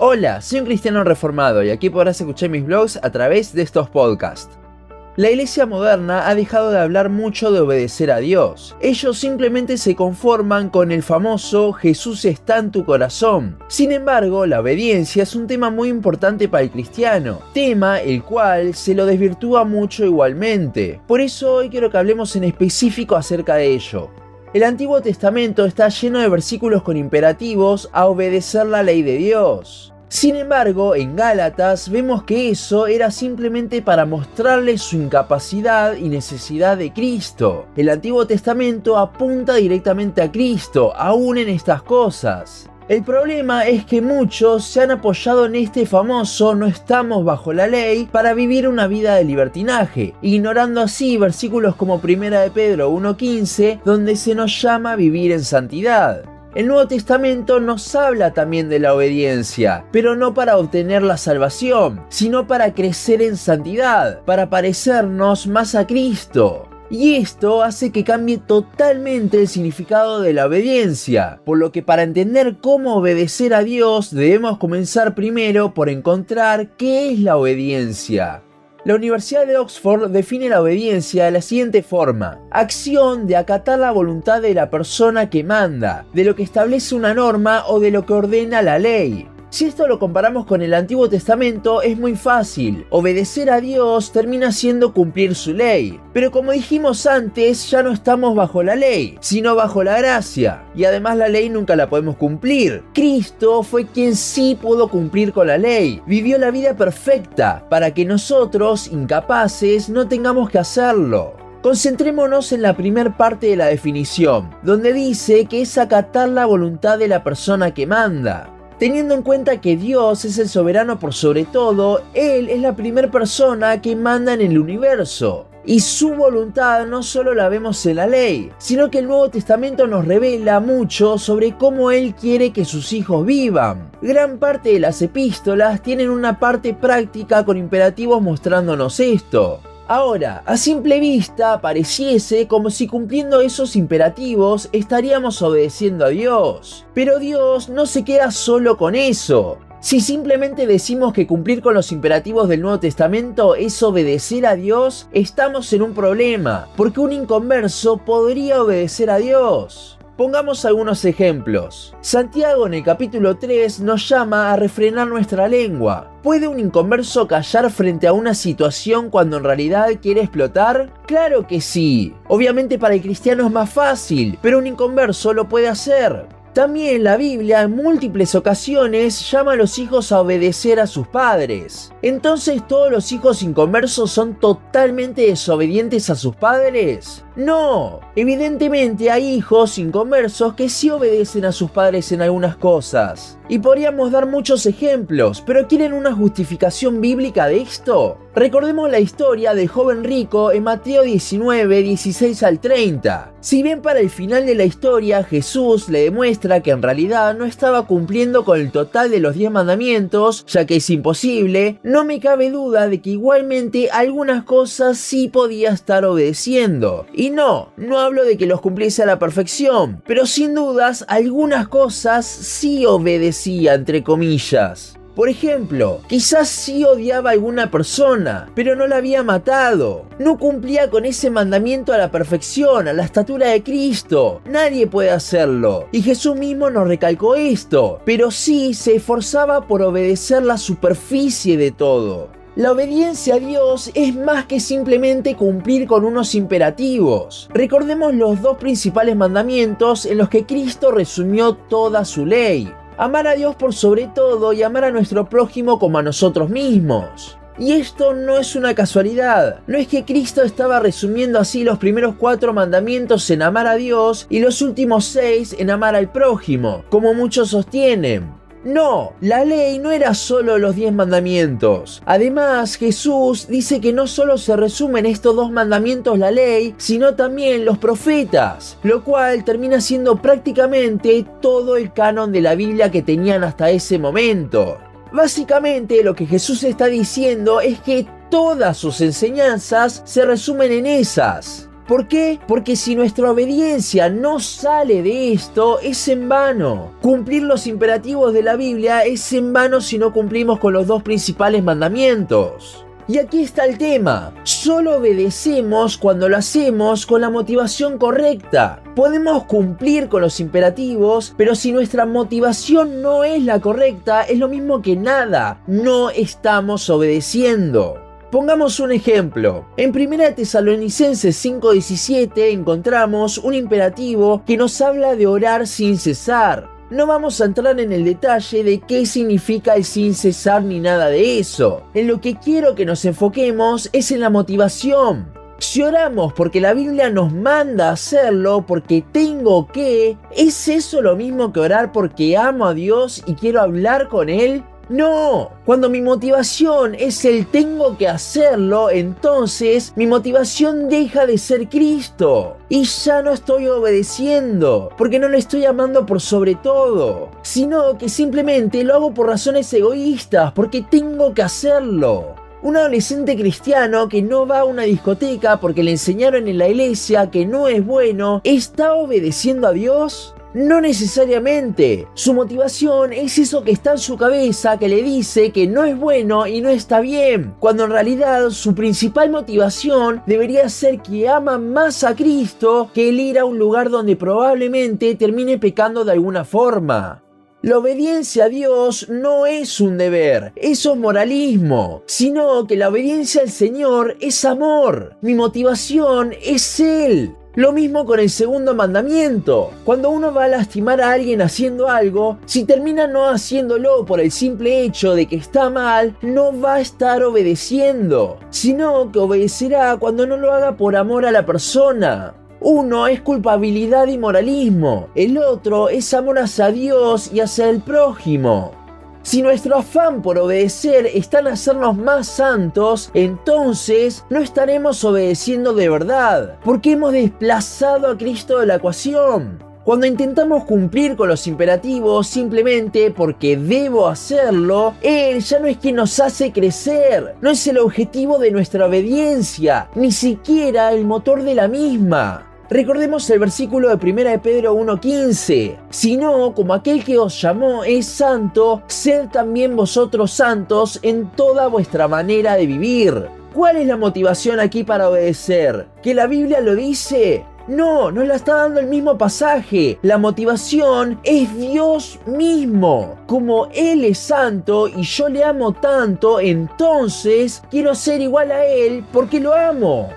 Hola, soy un cristiano reformado y aquí podrás escuchar mis blogs a través de estos podcasts. La iglesia moderna ha dejado de hablar mucho de obedecer a Dios. Ellos simplemente se conforman con el famoso Jesús está en tu corazón. Sin embargo, la obediencia es un tema muy importante para el cristiano, tema el cual se lo desvirtúa mucho igualmente. Por eso hoy quiero que hablemos en específico acerca de ello. El Antiguo Testamento está lleno de versículos con imperativos a obedecer la ley de Dios. Sin embargo, en Gálatas vemos que eso era simplemente para mostrarles su incapacidad y necesidad de Cristo. El Antiguo Testamento apunta directamente a Cristo, aún en estas cosas. El problema es que muchos se han apoyado en este famoso no estamos bajo la ley para vivir una vida de libertinaje, ignorando así versículos como 1 de Pedro 1.15 donde se nos llama vivir en santidad. El Nuevo Testamento nos habla también de la obediencia, pero no para obtener la salvación, sino para crecer en santidad, para parecernos más a Cristo. Y esto hace que cambie totalmente el significado de la obediencia, por lo que para entender cómo obedecer a Dios debemos comenzar primero por encontrar qué es la obediencia. La Universidad de Oxford define la obediencia de la siguiente forma. Acción de acatar la voluntad de la persona que manda, de lo que establece una norma o de lo que ordena la ley. Si esto lo comparamos con el Antiguo Testamento es muy fácil. Obedecer a Dios termina siendo cumplir su ley. Pero como dijimos antes, ya no estamos bajo la ley, sino bajo la gracia. Y además la ley nunca la podemos cumplir. Cristo fue quien sí pudo cumplir con la ley. Vivió la vida perfecta para que nosotros, incapaces, no tengamos que hacerlo. Concentrémonos en la primer parte de la definición, donde dice que es acatar la voluntad de la persona que manda. Teniendo en cuenta que Dios es el soberano por sobre todo, Él es la primera persona que manda en el universo. Y su voluntad no solo la vemos en la ley, sino que el Nuevo Testamento nos revela mucho sobre cómo Él quiere que sus hijos vivan. Gran parte de las epístolas tienen una parte práctica con imperativos mostrándonos esto. Ahora, a simple vista pareciese como si cumpliendo esos imperativos estaríamos obedeciendo a Dios. Pero Dios no se queda solo con eso. Si simplemente decimos que cumplir con los imperativos del Nuevo Testamento es obedecer a Dios, estamos en un problema, porque un inconverso podría obedecer a Dios. Pongamos algunos ejemplos. Santiago en el capítulo 3 nos llama a refrenar nuestra lengua. ¿Puede un inconverso callar frente a una situación cuando en realidad quiere explotar? Claro que sí. Obviamente para el cristiano es más fácil, pero un inconverso lo puede hacer. También la Biblia en múltiples ocasiones llama a los hijos a obedecer a sus padres. Entonces todos los hijos inconversos son totalmente desobedientes a sus padres. No, evidentemente hay hijos inconversos que sí obedecen a sus padres en algunas cosas. Y podríamos dar muchos ejemplos, pero ¿quieren una justificación bíblica de esto? Recordemos la historia del joven rico en Mateo 19, 16 al 30. Si bien para el final de la historia Jesús le demuestra que en realidad no estaba cumpliendo con el total de los 10 mandamientos, ya que es imposible, no me cabe duda de que igualmente algunas cosas sí podía estar obedeciendo. Y no, no hablo de que los cumpliese a la perfección, pero sin dudas algunas cosas sí obedecía entre comillas. Por ejemplo, quizás sí odiaba a alguna persona, pero no la había matado. No cumplía con ese mandamiento a la perfección, a la estatura de Cristo. Nadie puede hacerlo. Y Jesús mismo nos recalcó esto, pero sí se esforzaba por obedecer la superficie de todo. La obediencia a Dios es más que simplemente cumplir con unos imperativos. Recordemos los dos principales mandamientos en los que Cristo resumió toda su ley amar a Dios por sobre todo y amar a nuestro prójimo como a nosotros mismos. Y esto no es una casualidad, no es que Cristo estaba resumiendo así los primeros cuatro mandamientos en amar a Dios y los últimos seis en amar al prójimo, como muchos sostienen. No, la ley no era solo los diez mandamientos. Además, Jesús dice que no solo se resumen estos dos mandamientos la ley, sino también los profetas, lo cual termina siendo prácticamente todo el canon de la Biblia que tenían hasta ese momento. Básicamente lo que Jesús está diciendo es que todas sus enseñanzas se resumen en esas. ¿Por qué? Porque si nuestra obediencia no sale de esto, es en vano. Cumplir los imperativos de la Biblia es en vano si no cumplimos con los dos principales mandamientos. Y aquí está el tema. Solo obedecemos cuando lo hacemos con la motivación correcta. Podemos cumplir con los imperativos, pero si nuestra motivación no es la correcta, es lo mismo que nada. No estamos obedeciendo. Pongamos un ejemplo. En 1 Tesalonicenses 5:17 encontramos un imperativo que nos habla de orar sin cesar. No vamos a entrar en el detalle de qué significa el sin cesar ni nada de eso. En lo que quiero que nos enfoquemos es en la motivación. Si oramos porque la Biblia nos manda a hacerlo, porque tengo que, ¿es eso lo mismo que orar porque amo a Dios y quiero hablar con Él? No, cuando mi motivación es el tengo que hacerlo, entonces mi motivación deja de ser Cristo. Y ya no estoy obedeciendo, porque no le estoy amando por sobre todo, sino que simplemente lo hago por razones egoístas, porque tengo que hacerlo. Un adolescente cristiano que no va a una discoteca porque le enseñaron en la iglesia que no es bueno, ¿está obedeciendo a Dios? No necesariamente. Su motivación es eso que está en su cabeza que le dice que no es bueno y no está bien, cuando en realidad su principal motivación debería ser que ama más a Cristo que el ir a un lugar donde probablemente termine pecando de alguna forma. La obediencia a Dios no es un deber, eso es moralismo, sino que la obediencia al Señor es amor. Mi motivación es Él. Lo mismo con el segundo mandamiento. Cuando uno va a lastimar a alguien haciendo algo, si termina no haciéndolo por el simple hecho de que está mal, no va a estar obedeciendo, sino que obedecerá cuando no lo haga por amor a la persona. Uno es culpabilidad y moralismo, el otro es amor hacia Dios y hacia el prójimo. Si nuestro afán por obedecer está en hacernos más santos, entonces no estaremos obedeciendo de verdad, porque hemos desplazado a Cristo de la ecuación. Cuando intentamos cumplir con los imperativos simplemente porque debo hacerlo, Él ya no es quien nos hace crecer, no es el objetivo de nuestra obediencia, ni siquiera el motor de la misma. Recordemos el versículo de 1 de Pedro 1.15. Sino, como aquel que os llamó es santo, sed también vosotros santos en toda vuestra manera de vivir. ¿Cuál es la motivación aquí para obedecer? ¿Que la Biblia lo dice? No, nos la está dando el mismo pasaje. La motivación es Dios mismo. Como Él es santo y yo le amo tanto, entonces quiero ser igual a Él porque lo amo.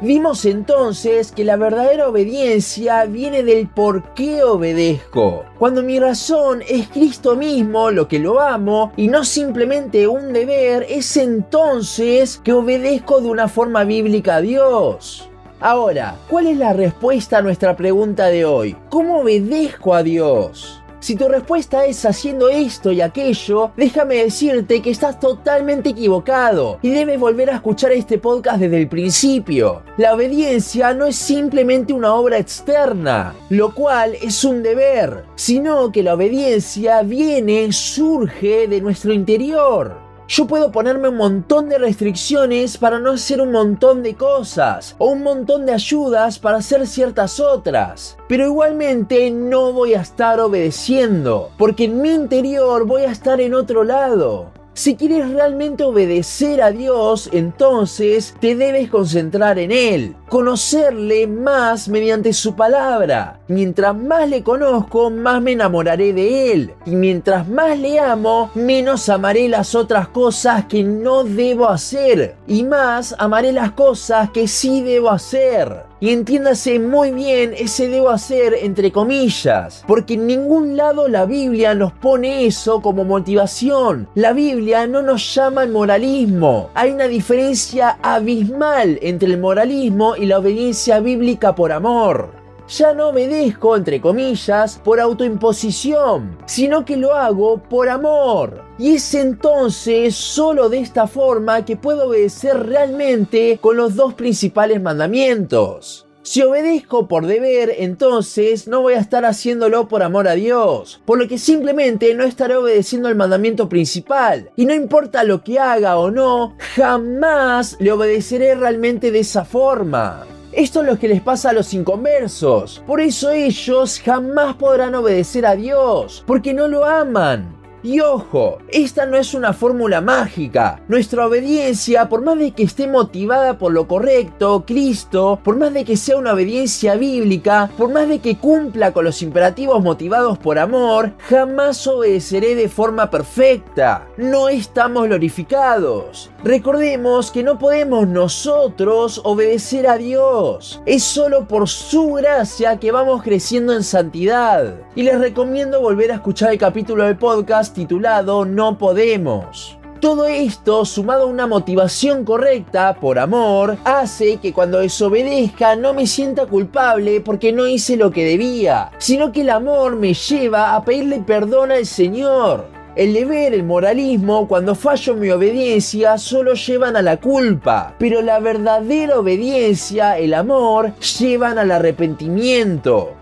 Vimos entonces que la verdadera obediencia viene del por qué obedezco. Cuando mi razón es Cristo mismo, lo que lo amo, y no simplemente un deber, es entonces que obedezco de una forma bíblica a Dios. Ahora, ¿cuál es la respuesta a nuestra pregunta de hoy? ¿Cómo obedezco a Dios? Si tu respuesta es haciendo esto y aquello, déjame decirte que estás totalmente equivocado y debes volver a escuchar este podcast desde el principio. La obediencia no es simplemente una obra externa, lo cual es un deber, sino que la obediencia viene, surge de nuestro interior. Yo puedo ponerme un montón de restricciones para no hacer un montón de cosas o un montón de ayudas para hacer ciertas otras. Pero igualmente no voy a estar obedeciendo, porque en mi interior voy a estar en otro lado. Si quieres realmente obedecer a Dios, entonces te debes concentrar en Él, conocerle más mediante su palabra. Mientras más le conozco, más me enamoraré de Él. Y mientras más le amo, menos amaré las otras cosas que no debo hacer. Y más amaré las cosas que sí debo hacer. Y entiéndase muy bien ese debo hacer entre comillas, porque en ningún lado la Biblia nos pone eso como motivación. La Biblia no nos llama al moralismo. Hay una diferencia abismal entre el moralismo y la obediencia bíblica por amor ya no obedezco, entre comillas, por autoimposición, sino que lo hago por amor. Y es entonces solo de esta forma que puedo obedecer realmente con los dos principales mandamientos. Si obedezco por deber, entonces no voy a estar haciéndolo por amor a Dios, por lo que simplemente no estaré obedeciendo el mandamiento principal. Y no importa lo que haga o no, jamás le obedeceré realmente de esa forma. Esto es lo que les pasa a los inconversos. Por eso ellos jamás podrán obedecer a Dios, porque no lo aman. Y ojo, esta no es una fórmula mágica. Nuestra obediencia, por más de que esté motivada por lo correcto, Cristo, por más de que sea una obediencia bíblica, por más de que cumpla con los imperativos motivados por amor, jamás obedeceré de forma perfecta. No estamos glorificados. Recordemos que no podemos nosotros obedecer a Dios. Es solo por su gracia que vamos creciendo en santidad. Y les recomiendo volver a escuchar el capítulo del podcast titulado No Podemos. Todo esto, sumado a una motivación correcta por amor, hace que cuando desobedezca no me sienta culpable porque no hice lo que debía, sino que el amor me lleva a pedirle perdón al Señor. El deber, el moralismo, cuando fallo mi obediencia, solo llevan a la culpa, pero la verdadera obediencia, el amor, llevan al arrepentimiento.